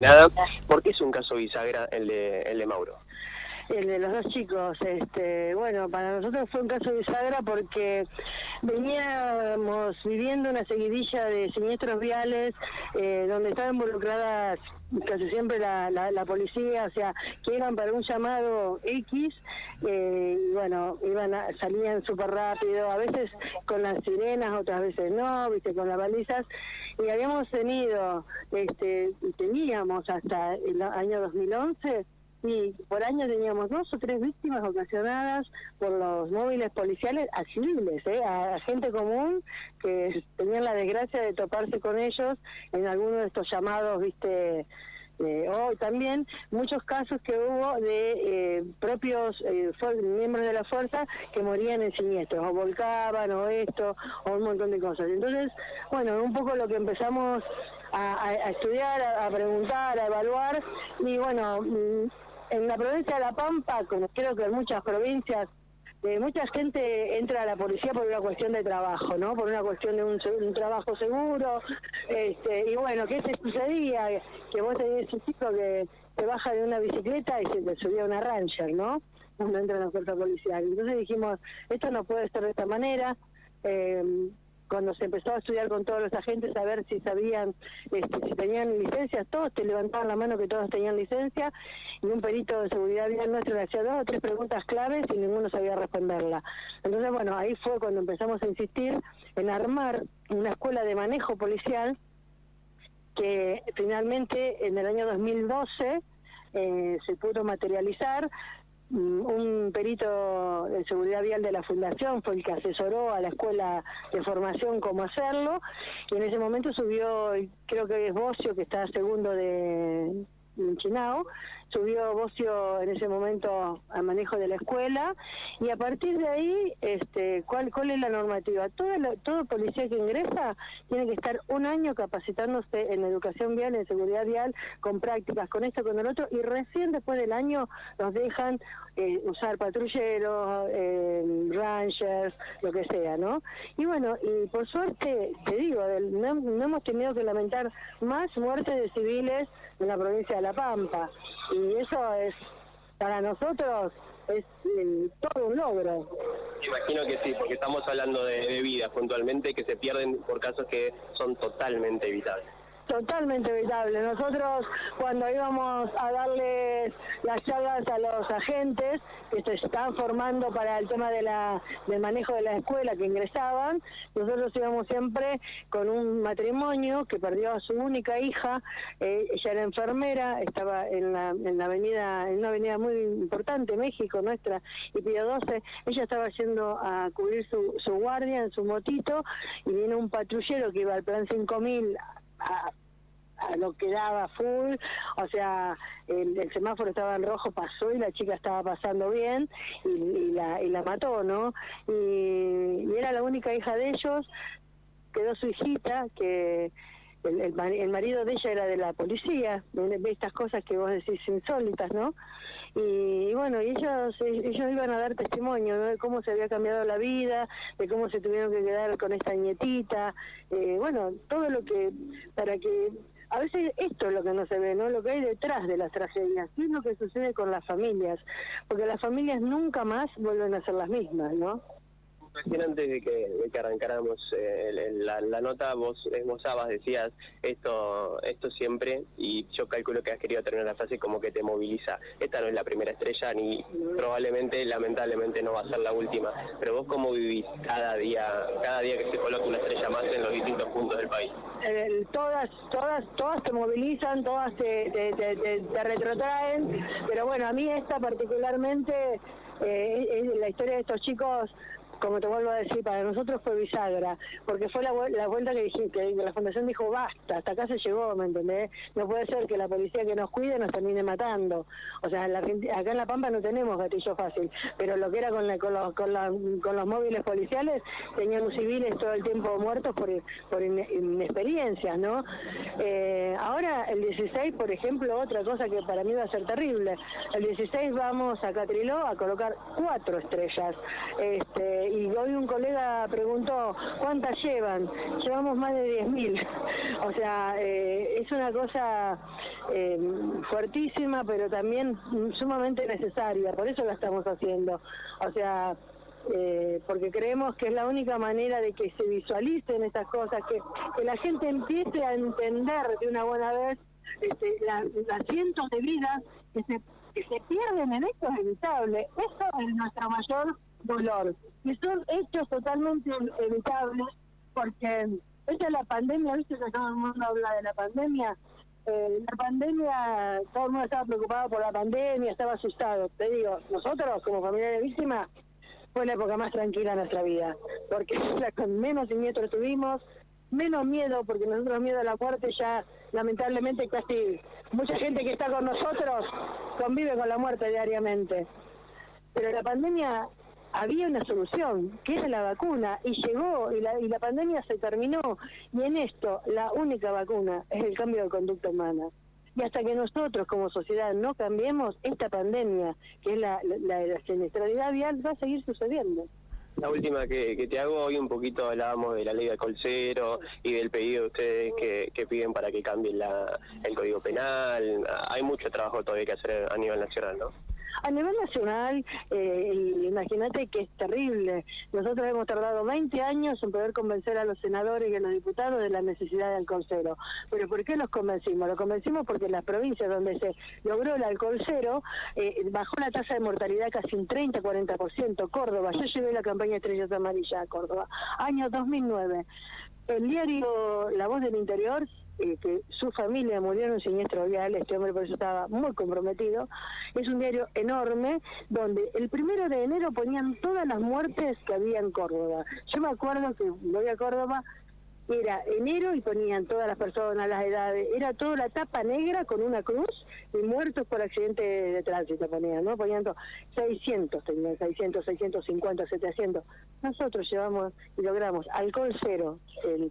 Nada, ¿por qué es un caso bisagra el de, el de Mauro? el de los dos chicos. Este, bueno, para nosotros fue un caso bisagra porque veníamos viviendo una seguidilla de siniestros viales eh, donde estaban involucradas casi siempre la, la, policía, o sea, que iban para un llamado X, eh, y bueno, iban salían súper rápido, a veces con las sirenas, otras veces no, viste, con las balizas, y habíamos tenido, este, teníamos hasta el año 2011, y por año teníamos dos o tres víctimas ocasionadas por los móviles policiales a civiles, ¿eh? a, gente común que tenían la desgracia de toparse con ellos en alguno de estos llamados, viste, eh, o también muchos casos que hubo de eh, propios eh, miembros de la fuerza que morían en siniestros, o volcaban, o esto, o un montón de cosas. Entonces, bueno, un poco lo que empezamos a, estudiar, a, preguntar, a evaluar, y bueno, mm, en la provincia de La Pampa, como creo que en muchas provincias, eh, mucha gente entra a la policía por una cuestión de trabajo, ¿no? Por una cuestión de un, trabajo seguro. Este, y bueno, ¿qué se sucedía? Que vos tenías un chico que se baja de una bicicleta y se te subía una Ranger, ¿no? Cuando entra en la fuerza policial. Entonces dijimos, esto no puede estar de esta manera. Eh, cuando se empezó a estudiar con todos los agentes a ver si sabían, este, si tenían licencias, todos te levantaban la mano que todos tenían licencia y un perito de seguridad vial nuestro le hacía dos o tres preguntas claves y ninguno sabía responderla. Entonces, bueno, ahí fue cuando empezamos a insistir en armar una escuela de manejo policial que finalmente en el año 2012 eh, se pudo materializar un perito de seguridad vial de la fundación fue el que asesoró a la escuela de formación cómo hacerlo y en ese momento subió creo que es Bocio que está segundo de Chinao subió Bocio en ese momento al manejo de la escuela y a partir de ahí, este, ¿cuál, cuál es la normativa? Todo, todo policía que ingresa tiene que estar un año capacitándose en educación vial, en seguridad vial, con prácticas, con esto, con el otro, y recién después del año nos dejan eh, usar patrulleros, eh, rangers, lo que sea, ¿no? Y bueno, y por suerte, te digo, no, no hemos tenido que lamentar más muertes de civiles en la provincia de La Pampa y eso es para nosotros es todo un logro. Imagino que sí, porque estamos hablando de vidas puntualmente que se pierden por casos que son totalmente evitables totalmente evitable. Nosotros cuando íbamos a darles las charlas a los agentes que se están formando para el tema de la, del manejo de la escuela que ingresaban, nosotros íbamos siempre con un matrimonio que perdió a su única hija, eh, ella era enfermera, estaba en la, en la avenida, en una avenida muy importante, México, nuestra, y Pío 12, ella estaba yendo a cubrir su, su guardia en su motito y viene un patrullero que iba al plan 5000 a, lo que daba full, o sea, el, semáforo estaba en rojo, pasó y la chica estaba pasando bien y, la, y la mató, ¿no? Y, era la única hija de ellos, quedó su hijita, que el, el, marido de ella era de la policía, de, estas cosas que vos decís insólitas, ¿no? Y, bueno, ellos, ellos iban a dar testimonio de cómo se había cambiado la vida, de cómo se tuvieron que quedar con esta nietita, eh, bueno, todo lo que, para que a veces esto es lo que no se ve, ¿no? Lo que hay detrás de las tragedias, qué es lo que sucede con las familias, porque las familias nunca más vuelven a ser las mismas, ¿no? Recién antes de que, arrancáramos eh, la, nota, vos esbozabas, decías esto esto siempre, y yo calculo que has querido terminar la frase como que te moviliza. Esta no es la primera estrella, ni probablemente, lamentablemente, no va a ser la última. Pero vos cómo vivís cada día, cada día que se coloca una estrella más en los distintos puntos del país. todas, todas, todas te movilizan, todas te, te, retrotraen, pero bueno, a mí esta particularmente, eh, la historia de estos chicos como te vuelvo a decir, para nosotros fue bisagra, porque fue la, vuelta que, que la Fundación dijo, basta, hasta acá se llegó, ¿me entendés? No puede ser que la policía que nos cuide nos termine matando. O sea, la, acá en La Pampa no tenemos gatillo fácil, pero lo que era con, con, los, con, los móviles policiales, teníamos civiles todo el tiempo muertos por, por inexperiencias, ¿no? Eh, ahora, el 16, por ejemplo, otra cosa que para mí va a ser terrible, el 16 vamos a Catriló a colocar cuatro estrellas, este Y hoy un colega preguntó, ¿cuántas llevan? Llevamos más de 10.000. O sea, eh, es una cosa eh, fuertísima, pero también sumamente necesaria. Por eso la estamos haciendo. O sea, eh, porque creemos que es la única manera de que se visualicen estas cosas, que, que la gente empiece a entender de una buena vez este, las cientos de vidas que se, se pierden en esto es evitable. Eso es nuestro mayor dolor. Y son hechos totalmente evitables porque esa es la pandemia, viste que todo el mundo habla de la pandemia. Eh, la pandemia, todo el mundo estaba preocupado por la pandemia, estaba asustado. Te digo, nosotros como familia de víctimas fue la época más tranquila de nuestra vida, porque con menos siniestros tuvimos, menos miedo, porque nosotros miedo a la muerte ya, lamentablemente, casi mucha gente que está con nosotros convive con la muerte diariamente. Pero la pandemia había una solución, que es la vacuna, y llegó, y la, y la pandemia se terminó. Y en esto, la única vacuna es el cambio de conducta humana. Y hasta que nosotros como sociedad no cambiemos, esta pandemia, que es la, la, la siniestralidad vial, va a seguir sucediendo. La última que, te hago, hoy un poquito hablábamos de la ley de colcero y del pedido de ustedes que, que piden para que cambien la, el código penal. Hay mucho trabajo todavía que hacer a nivel nacional, ¿no? A nivel nacional, eh, imagínate que es terrible. Nosotros hemos tardado 20 años en poder convencer a los senadores y a los diputados de la necesidad del alcohol cero. ¿Pero por qué los convencimos? Los convencimos porque en las provincias donde se logró el alcohol cero, eh, bajó la tasa de mortalidad casi un 30-40%. Córdoba, yo llevé la campaña Estrellas Amarillas a Córdoba, año 2009. El diario La Voz del Interior eh, que su familia murió en un siniestro vial, este hombre por eso estaba muy comprometido, es un diario enorme donde el primero de enero ponían todas las muertes que había en Córdoba. Yo me acuerdo que voy a Córdoba era enero y ponían todas las personas, las edades, era toda la tapa negra con una cruz y muertos por accidente de tránsito ponían, ¿no? Ponían 600, tenían 600, 650, 700. Nosotros llevamos y logramos alcohol cero,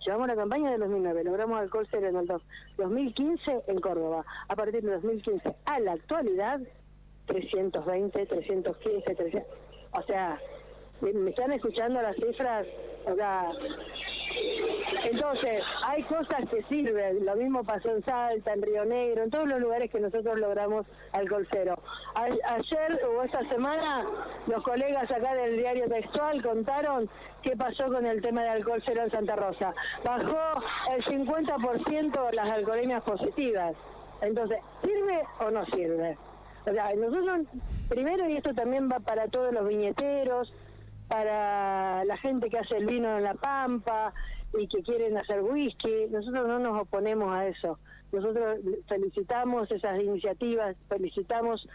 llevamos la campaña de 2009, logramos alcohol cero en el 2015 en Córdoba. A partir de 2015 a la actualidad, 320, 315, 300. O sea, me están escuchando las cifras, o sea, entonces, hay cosas que sirven. Lo mismo pasó en Salta, en Río Negro, en todos los lugares que nosotros logramos alcohol cero. ayer o esta semana, los colegas acá del diario textual contaron qué pasó con el tema de alcohol cero en Santa Rosa. Bajó el 50% las alcoholemias positivas. Entonces, ¿sirve o no sirve? O sea, nosotros, primero, y esto también va para todos los viñeteros, para la gente que hace el vino en la pampa y que quieren hacer whisky. Nosotros no nos oponemos a eso. Nosotros felicitamos esas iniciativas, felicitamos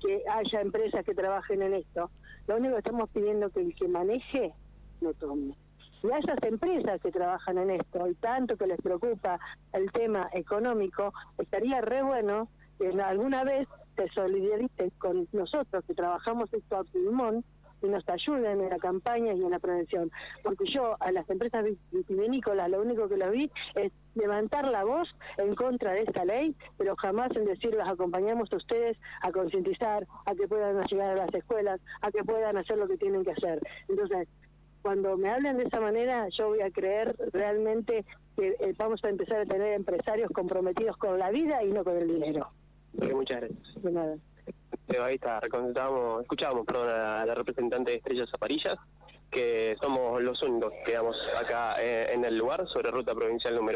que haya empresas que trabajen en esto. Lo único que estamos pidiendo es que el que maneje no tome. Y a esas empresas que trabajan en esto y tanto que les preocupa el tema económico, estaría re bueno que alguna vez se solidaricen con nosotros que trabajamos esto a pulmón y nos ayuden en la campaña y en la prevención. Porque yo a las empresas vitivinícolas lo único que lo vi es levantar la voz en contra de esta ley, pero jamás en decir los acompañamos a ustedes a concientizar, a que puedan llegar a las escuelas, a que puedan hacer lo que tienen que hacer. Entonces, cuando me hablen de esa manera, yo voy a creer realmente que eh, vamos a empezar a tener empresarios comprometidos con la vida y no con el dinero. muchas gracias. De nada ahí está, escuchábamos perdón, a la representante de Estrellas Aparillas, que somos los únicos que quedamos acá eh, en el lugar sobre ruta provincial número